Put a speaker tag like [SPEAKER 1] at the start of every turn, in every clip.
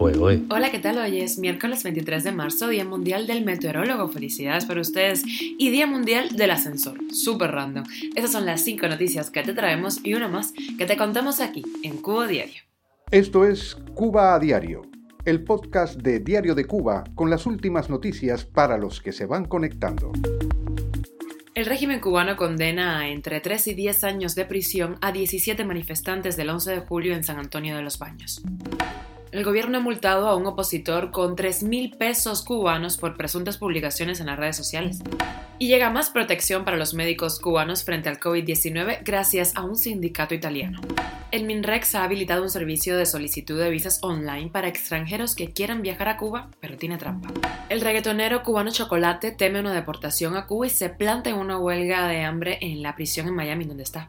[SPEAKER 1] Hola, ¿qué tal? Hoy es miércoles 23 de marzo, Día Mundial del Meteorólogo. Felicidades para ustedes. Y Día Mundial del Ascensor. Súper random. Esas son las cinco noticias que te traemos y una más que te contamos aquí en Cuba Diario.
[SPEAKER 2] Esto es Cuba a Diario, el podcast de Diario de Cuba con las últimas noticias para los que se van conectando.
[SPEAKER 1] El régimen cubano condena a entre 3 y 10 años de prisión a 17 manifestantes del 11 de julio en San Antonio de los Baños. El gobierno ha multado a un opositor con 3 mil pesos cubanos por presuntas publicaciones en las redes sociales. Y llega más protección para los médicos cubanos frente al COVID-19 gracias a un sindicato italiano. El MINREX ha habilitado un servicio de solicitud de visas online para extranjeros que quieran viajar a Cuba, pero tiene trampa. El reggaetonero cubano Chocolate teme una deportación a Cuba y se planta en una huelga de hambre en la prisión en Miami donde está.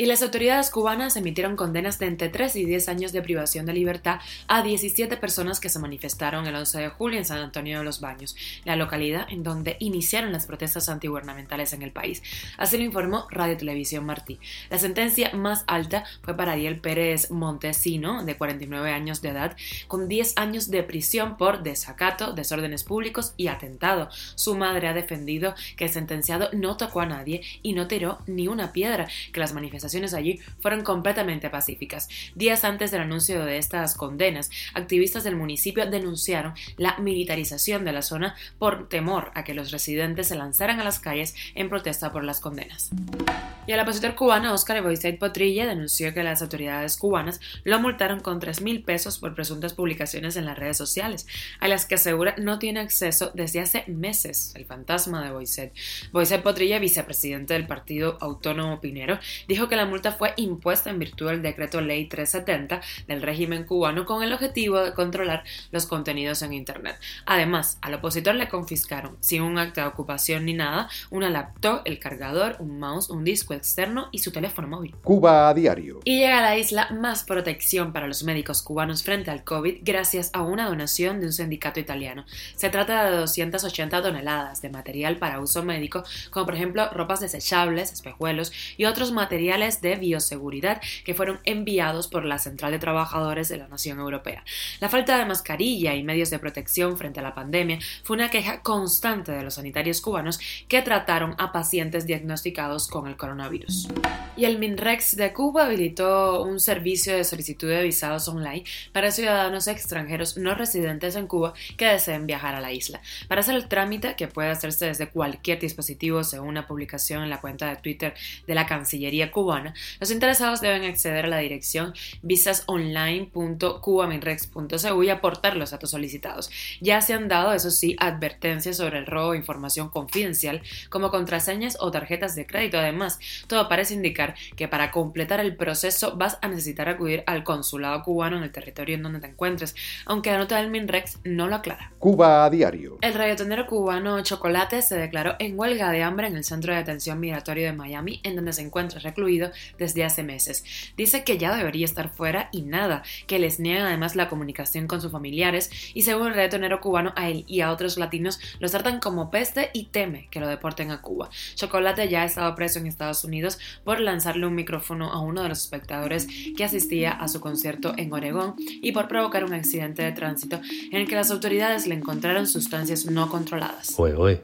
[SPEAKER 1] Y las autoridades cubanas emitieron condenas de entre 3 y 10 años de privación de libertad a 17 personas que se manifestaron el 11 de julio en San Antonio de los Baños, la localidad en donde iniciaron las protestas antigubernamentales en el país. Así lo informó Radio Televisión Martí. La sentencia más alta fue para Ariel Pérez Montesino, de 49 años de edad, con 10 años de prisión por desacato, desórdenes públicos y atentado. Su madre ha defendido que el sentenciado no tocó a nadie y no tiró ni una piedra, que las manifestaciones allí fueron completamente pacíficas. Días antes del anuncio de estas condenas, activistas del municipio denunciaron la militarización de la zona por temor a que los residentes se lanzaran a las calles en protesta por las condenas. Y el opositor cubano Oscar Boisset Potrilla denunció que las autoridades cubanas lo multaron con 3 mil pesos por presuntas publicaciones en las redes sociales, a las que asegura no tiene acceso desde hace meses. El fantasma de Boisset. Boisset Potrilla, vicepresidente del Partido Autónomo Pinero, dijo que la multa fue impuesta en virtud del decreto ley 370 del régimen cubano con el objetivo de controlar los contenidos en Internet. Además, al opositor le confiscaron, sin un acta de ocupación ni nada, una laptop, el cargador, un mouse, un disco externo y su teléfono móvil.
[SPEAKER 2] Cuba a diario.
[SPEAKER 1] Y llega a la isla más protección para los médicos cubanos frente al COVID gracias a una donación de un sindicato italiano. Se trata de 280 toneladas de material para uso médico, como por ejemplo ropas desechables, espejuelos y otros materiales de bioseguridad que fueron enviados por la Central de Trabajadores de la Nación Europea. La falta de mascarilla y medios de protección frente a la pandemia fue una queja constante de los sanitarios cubanos que trataron a pacientes diagnosticados con el coronavirus. Y el MINREX de Cuba habilitó un servicio de solicitud de visados online para ciudadanos extranjeros no residentes en Cuba que deseen viajar a la isla. Para hacer el trámite, que puede hacerse desde cualquier dispositivo según una publicación en la cuenta de Twitter de la Cancillería cubana, los interesados deben acceder a la dirección visasonline.cubaminrex.cu y aportar los datos solicitados. Ya se han dado, eso sí, advertencias sobre el robo de información confidencial como contraseñas o tarjetas de crédito. Además, todo parece indicar que para completar el proceso vas a necesitar acudir al consulado cubano en el territorio en donde te encuentres, aunque la nota del Minrex no lo aclara.
[SPEAKER 2] Cuba a diario.
[SPEAKER 1] El reggaetonero cubano Chocolate se declaró en huelga de hambre en el centro de detención migratorio de Miami, en donde se encuentra recluido desde hace meses. Dice que ya debería estar fuera y nada, que les niega además la comunicación con sus familiares y según el retonero cubano a él y a otros latinos los tratan como peste y teme que lo deporten a Cuba. Chocolate ya ha estado preso en Estados Unidos por lanzarle un micrófono a uno de los espectadores que asistía a su concierto en Oregón y por provocar un accidente de tránsito en el que las autoridades le encontraron sustancias no controladas.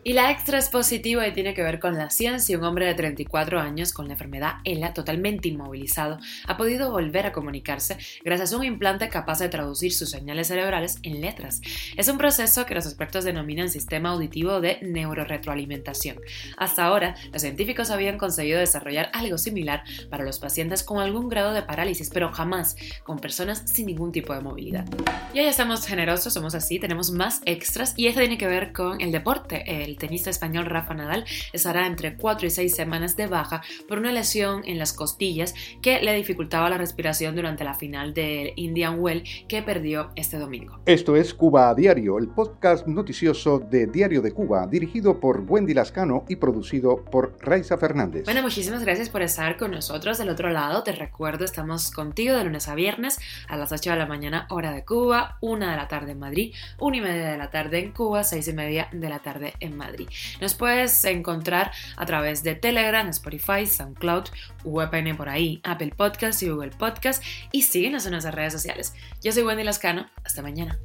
[SPEAKER 1] Y la extra es positiva y tiene que ver con la ciencia. Un hombre de 34 años con la enfermedad Totalmente inmovilizado, ha podido volver a comunicarse gracias a un implante capaz de traducir sus señales cerebrales en letras. Es un proceso que los expertos denominan sistema auditivo de neuroretroalimentación. Hasta ahora, los científicos habían conseguido desarrollar algo similar para los pacientes con algún grado de parálisis, pero jamás con personas sin ningún tipo de movilidad. Y ya estamos generosos, somos así, tenemos más extras y esto tiene que ver con el deporte. El tenista español Rafa Nadal estará entre 4 y 6 semanas de baja por una lesión en la costillas que le dificultaba la respiración durante la final del Indian Well que perdió este domingo.
[SPEAKER 2] Esto es Cuba a Diario, el podcast noticioso de Diario de Cuba, dirigido por Wendy Lascano y producido por Raiza Fernández.
[SPEAKER 1] Bueno, muchísimas gracias por estar con nosotros del otro lado. Te recuerdo, estamos contigo de lunes a viernes a las 8 de la mañana, hora de Cuba, 1 de la tarde en Madrid, 1 y media de la tarde en Cuba, 6 y media de la tarde en Madrid. Nos puedes encontrar a través de Telegram, Spotify, SoundCloud, VPN por ahí, Apple Podcast y Google Podcast y síguenos en nuestras redes sociales. Yo soy Wendy Lascano. Hasta mañana.